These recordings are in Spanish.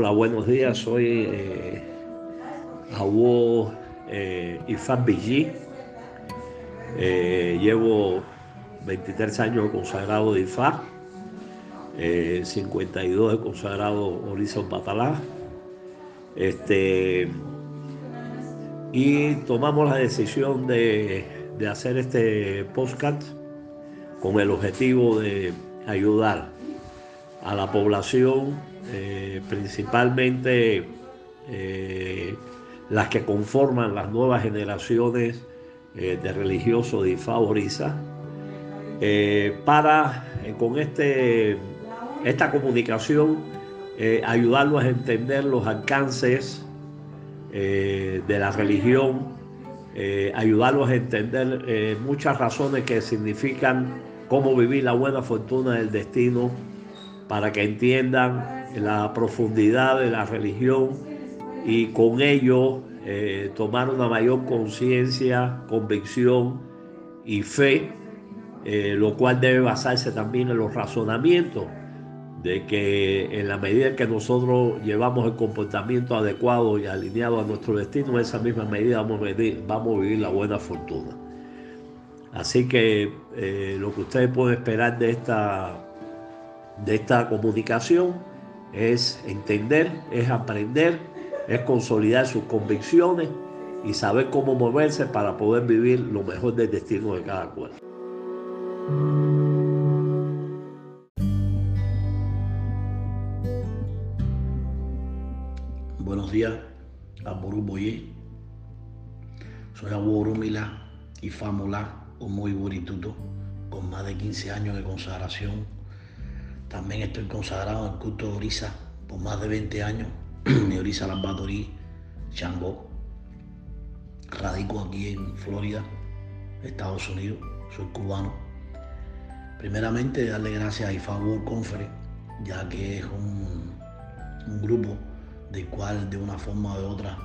Hola, buenos días. Soy eh, Abu eh, Ifan Biji. Eh, llevo 23 años consagrado de Ifá, 52 de consagrado Horizon Batalá. Este, y tomamos la decisión de, de hacer este podcast con el objetivo de ayudar a la población eh, principalmente eh, las que conforman las nuevas generaciones eh, de religiosos de Ifá para con este, esta comunicación ayudarlos a entender los alcances de la religión, ayudarlos a entender muchas razones que significan cómo vivir la buena fortuna del destino, para que entiendan la profundidad de la religión y con ello eh, tomar una mayor conciencia, convicción y fe, eh, lo cual debe basarse también en los razonamientos de que en la medida que nosotros llevamos el comportamiento adecuado y alineado a nuestro destino, en esa misma medida vamos a vivir, la buena fortuna. Así que eh, lo que ustedes pueden esperar de esta, de esta comunicación es entender, es aprender, es consolidar sus convicciones y saber cómo moverse para poder vivir lo mejor del destino de cada cual. Buenos días, Amorú Boye. Soy Abu Mila y Fámula, un muy burituto, con más de 15 años de consagración también estoy consagrado al culto de Orisa por más de 20 años. Mi Orisa Lambadorí, Changó. Radico aquí en Florida, Estados Unidos. Soy cubano. Primeramente, darle gracias a IFA World Conference, ya que es un, un grupo del cual de una forma de otra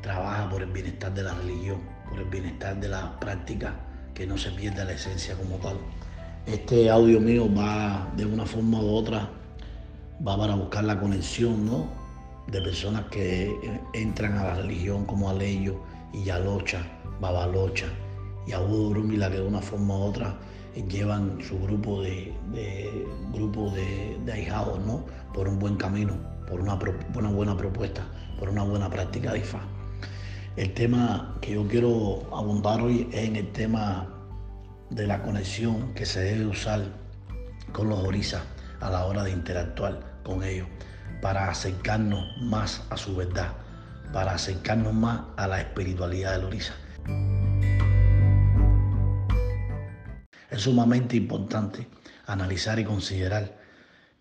trabaja por el bienestar de la religión, por el bienestar de la práctica, que no se pierda la esencia como tal. Este audio mío va de una forma u otra, va para buscar la conexión, ¿no? De personas que entran a la religión como Aleyo y Yalocha, Babalocha y Abu Rumila que de una forma u otra llevan su grupo de, de, de ahijados, ¿no? Por un buen camino, por una, una buena propuesta, por una buena práctica de IFA. El tema que yo quiero abundar hoy es en el tema de la conexión que se debe usar con los orisas a la hora de interactuar con ellos para acercarnos más a su verdad, para acercarnos más a la espiritualidad del orisa. Es sumamente importante analizar y considerar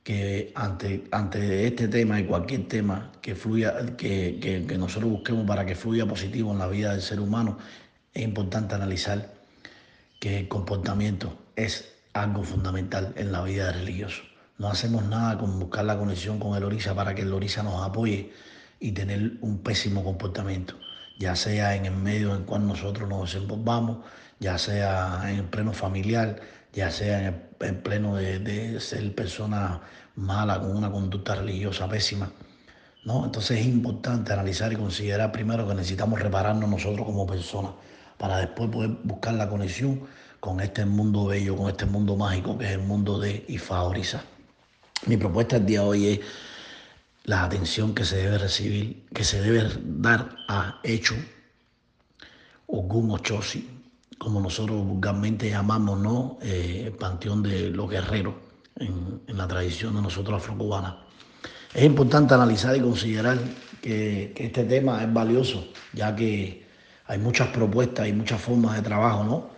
que ante, ante este tema y cualquier tema que fluya, que, que nosotros busquemos para que fluya positivo en la vida del ser humano, es importante analizar que el comportamiento es algo fundamental en la vida del religioso. No hacemos nada con buscar la conexión con el orisa para que el orisa nos apoye y tener un pésimo comportamiento, ya sea en el medio en el cual nosotros nos desenvolvamos, ya sea en el pleno familiar, ya sea en el pleno de, ser persona mala con una conducta religiosa pésima. ¿no? Entonces es importante analizar y considerar primero que necesitamos repararnos nosotros como personas para después poder buscar la conexión con este mundo bello, con este mundo mágico que es el mundo de Ifa Mi propuesta el día de hoy es la atención que se debe recibir, que se debe dar a Hecho, Ogum Ochosi, como nosotros vulgarmente llamamos, ¿no? Eh, el panteón de los guerreros en, la tradición de nosotros afrocubanas. Es importante analizar y considerar que este tema es valioso, ya que hay muchas propuestas y muchas formas de trabajo, ¿no?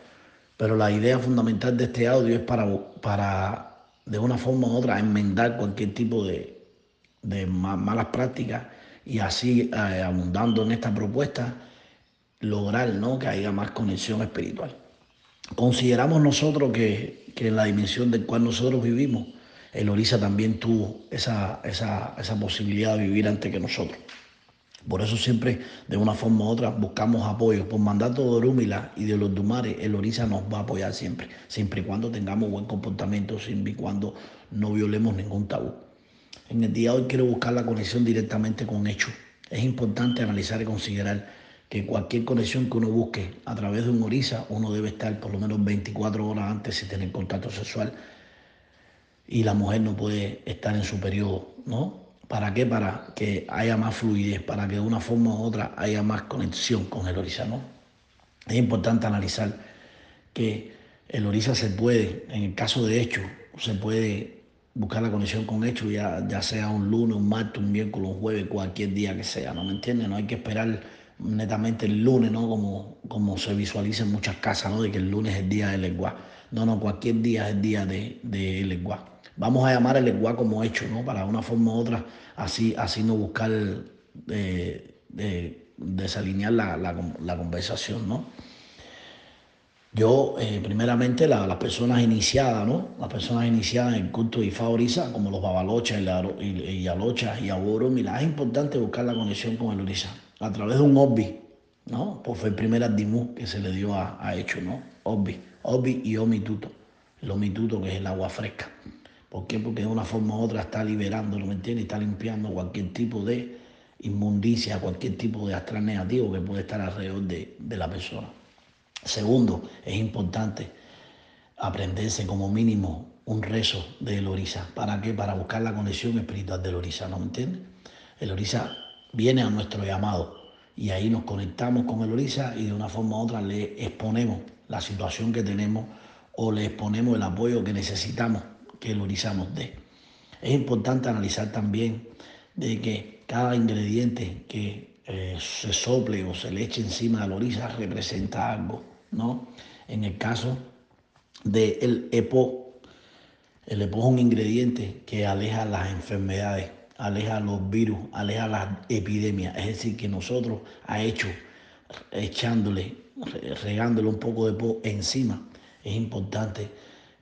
Pero la idea fundamental de este audio es para, para de una forma u otra, enmendar cualquier tipo de, malas prácticas y así, eh, abundando en esta propuesta, lograr ¿no? que haya más conexión espiritual. Consideramos nosotros que, que en la dimensión del cual nosotros vivimos, el Orisa también tuvo esa, esa, esa posibilidad de vivir antes que nosotros. Por eso siempre, de una forma u otra, buscamos apoyo. Por mandato de Orúmila y de los Dumares, el Orisa nos va a apoyar siempre, siempre y cuando tengamos buen comportamiento, siempre y cuando no violemos ningún tabú. En el día de hoy quiero buscar la conexión directamente con hechos. Es importante analizar y considerar que cualquier conexión que uno busque a través de un orisa, uno debe estar por lo menos 24 horas antes de tener contacto sexual y la mujer no puede estar en su periodo, ¿no? ¿Para qué? Para que haya más fluidez, para que de una forma u otra haya más conexión con el orisa, ¿no? Es importante analizar que el orisa se puede, en el caso de hecho, se puede buscar la conexión con hecho, ya, ya sea un lunes, un martes, un miércoles, un jueves, cualquier día que sea, ¿no me entiendes? No hay que esperar netamente el lunes, ¿no? Como, como se visualiza en muchas casas, ¿no? De que el lunes es el día del lenguaje. No, no, cualquier día es el día de, de lenguaje. Vamos a llamar el lenguaje como hecho, ¿no? Para una forma u otra, así, así no buscar eh, desalinear la, la, conversación, ¿no? Yo, eh, primeramente, las personas iniciadas, ¿no? Las personas iniciadas en el culto de Ifá como los Babalochas y, y, Alochas y mira, es importante buscar la conexión con el Orisa a través de un Obi, ¿no? Pues fue el primer Adimú que se le dio a, a Hecho, ¿no? Obi, Obi y Omituto. El Omituto que es el agua fresca. ¿Por qué? Porque de una forma u otra está liberando, ¿me entiendes? Está limpiando cualquier tipo de inmundicia, cualquier tipo de astral negativo que puede estar alrededor de, de la persona. Segundo, es importante aprenderse como mínimo un rezo del Orisa. ¿Para qué? Para buscar la conexión espiritual del Orisa, ¿no me entiendes? El Orisa viene a nuestro llamado y ahí nos conectamos con el Orisa y de una forma u otra le exponemos la situación que tenemos o le exponemos el apoyo que necesitamos que el Orisa nos dé. Es importante analizar también de que cada ingrediente que eh, se sople o se le eche encima del Orisa representa algo, ¿no? En el caso del EPO, el EPO es un ingrediente que aleja las enfermedades aleja los virus, aleja las epidemias. Es decir, que nosotros ha hecho, echándole, regándole un poco de po encima, es importante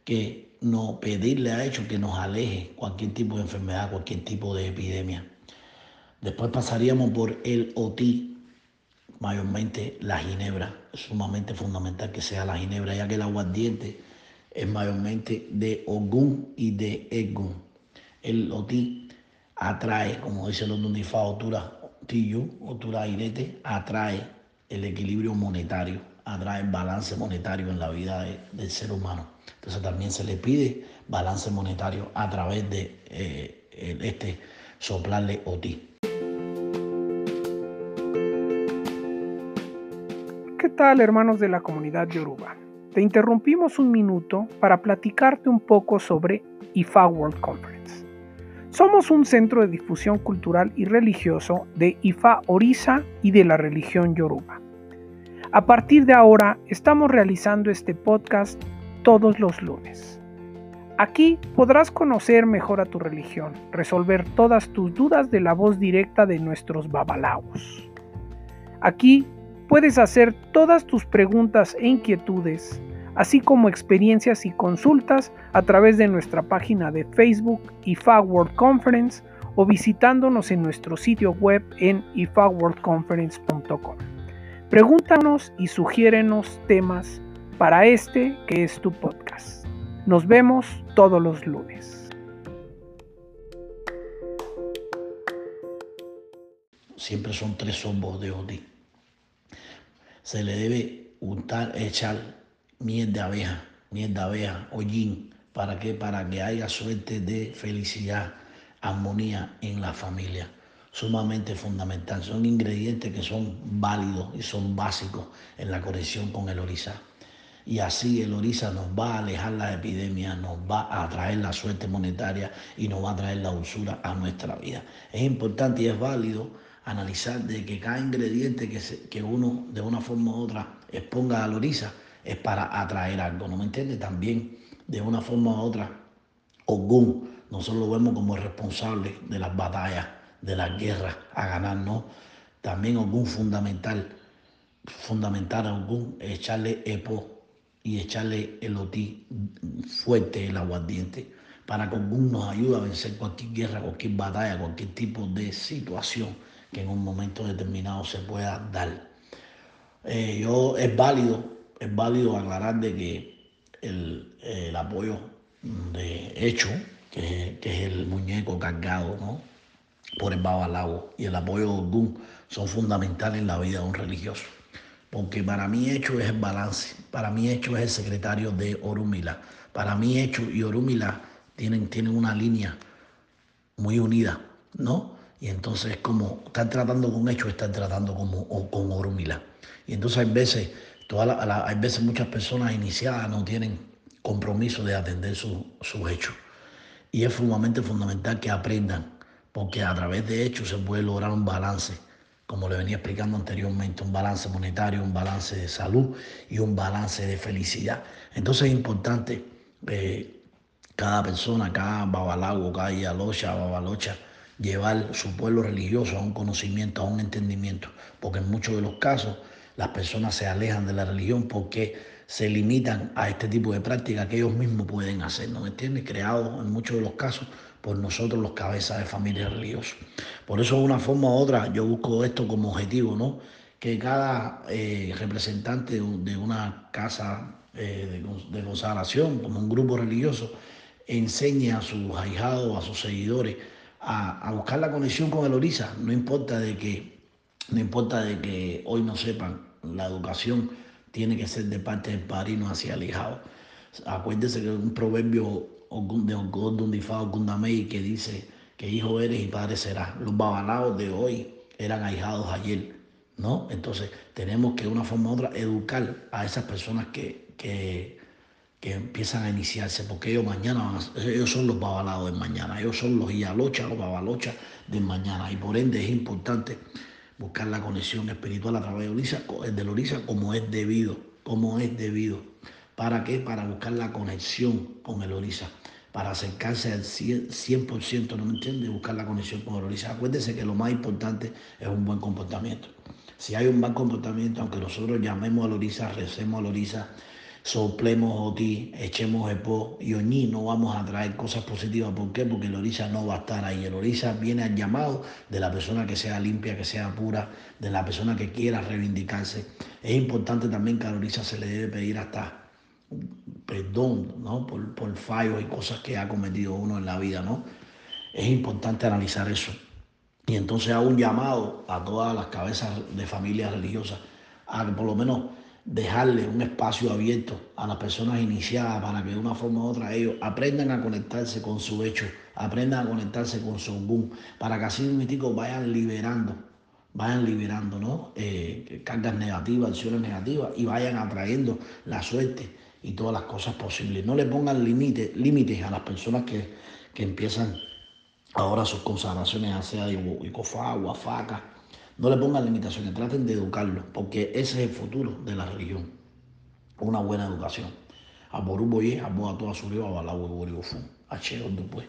que no pedirle a hecho que nos aleje cualquier tipo de enfermedad, cualquier tipo de epidemia. Después pasaríamos por el OTI, mayormente la ginebra. Es sumamente fundamental que sea la ginebra, ya que el aguardiente es mayormente de Ogún y de Egun. El OTI atrae, como dice los Dunifa, Otura Tiyu, Otura Irete, atrae el equilibrio monetario, atrae balance monetario en la vida del ser humano. Entonces también se le pide balance monetario a través de eh, este soplarle OTI. ¿Qué tal hermanos de la comunidad Yoruba? Te interrumpimos un minuto para platicarte un poco sobre IFA World Conference. Somos un centro de difusión cultural y religioso de Ifa Orisa y de la religión Yoruba. A partir de ahora estamos realizando este podcast todos los lunes. Aquí podrás conocer mejor a tu religión, resolver todas tus dudas de la voz directa de nuestros babalaos. Aquí puedes hacer todas tus preguntas e inquietudes así como experiencias y consultas a través de nuestra página de Facebook IFA World Conference o visitándonos en nuestro sitio web en ifaworldconference.com. Pregúntanos y sugiérenos temas para este que es tu podcast. Nos vemos todos los lunes. Siempre son tres sombos de Odi. Se le debe untar, echar miel de abeja, miel de abeja, hollín. ¿Para qué? Para que haya suerte de felicidad, armonía en la familia. Sumamente fundamental. Son ingredientes que son válidos y son básicos en la conexión con el orisa. Y así el orisa nos va a alejar la epidemia, nos va a traer la suerte monetaria y nos va a traer la usura a nuestra vida. Es importante y es válido analizar de que cada ingrediente que, que uno de una forma u otra exponga al orisa es para atraer algo, ¿no me entiendes? También, de una forma u otra, Ogún, nosotros lo vemos como responsable de las batallas, de las guerras a ganar, ¿no? También Ogún fundamental, fundamental a Ogún, echarle epo y echarle el otí fuerte, el aguardiente, para que Ogún nos ayude a vencer cualquier guerra, cualquier batalla, cualquier tipo de situación que en un momento determinado se pueda dar. Eh, yo es válido es válido aclarar de que el, apoyo de hecho que, es el muñeco cargado ¿no? Por el babalago y el apoyo de Ogún son fundamentales en la vida de un religioso. Porque para mí hecho es el balance, para mí hecho es el secretario de Orúmila, para mí hecho y Orúmila tienen, tienen una línea muy unida, ¿no? Y entonces como están tratando con hecho, están tratando como, con Orúmila. Y entonces hay veces, todas hay veces muchas personas iniciadas no tienen compromiso de atender sus hechos. Y es sumamente fundamental que aprendan, porque a través de hechos se puede lograr un balance, como le venía explicando anteriormente, un balance monetario, un balance de salud y un balance de felicidad. Entonces es importante eh, cada persona, cada babalago, cada yalocha, babalocha, llevar su pueblo religioso a un conocimiento, a un entendimiento, porque en muchos de los casos las personas se alejan de la religión porque se limitan a este tipo de prácticas que ellos mismos pueden hacer, ¿no me entiendes? Creados en muchos de los casos por nosotros los cabezas de familias religiosas. Por eso de una forma u otra yo busco esto como objetivo, ¿no? Que cada eh, representante de una casa eh, de, consagración, como un grupo religioso, enseñe a sus ahijados, a sus seguidores, a, buscar la conexión con el Orisa. No importa de que, no importa de que hoy no sepan la educación tiene que ser de parte del padrino hacia el hijado. Acuérdese que un proverbio de Ogondun Difao Gundamei que dice que hijo eres y padre serás. Los babalaos de hoy eran ahijados ayer, ¿no? Entonces tenemos que de una forma u otra educar a esas personas que, que, empiezan a iniciarse, porque ellos mañana ellos son los babalaos de mañana, ellos son los ialochas, los babalochas de mañana, y por ende es importante buscar la conexión espiritual a través de Orisa como es debido, como es debido. ¿Para qué? Para buscar la conexión con el Orisa, para acercarse al 100%, ¿no me entiende? Buscar la conexión con Orisa. Acuérdense que lo más importante es un buen comportamiento. Si hay un buen comportamiento, aunque nosotros llamemos al Orisa, recemos al Orisa, soplemos ti, echemos po y oñi, no vamos a traer cosas positivas. ¿Por qué? Porque el orisa no va a estar ahí. El orisa viene al llamado de la persona que sea limpia, que sea pura, de la persona que quiera reivindicarse. Es importante también que al orisa se le debe pedir hasta perdón ¿no? por, por fallos y cosas que ha cometido uno en la vida. ¿no? Es importante analizar eso. Y entonces hago un llamado a todas las cabezas de familias religiosas a que por lo menos dejarle un espacio abierto a las personas iniciadas para que de una forma u otra ellos aprendan a conectarse con su hecho, aprendan a conectarse con su boom, para que así místicos vayan liberando, vayan liberando ¿no? Eh, cargas negativas, acciones negativas y vayan atrayendo la suerte y todas las cosas posibles. No le pongan límites límites a las personas que, que empiezan ahora sus consagraciones, ya sea de Icofá, Faca no le pongan limitaciones, traten de educarlo, porque ese es el futuro de la religión. Una buena educación. A Boruboye, a Boa toda su a Balabu, a Che, pues.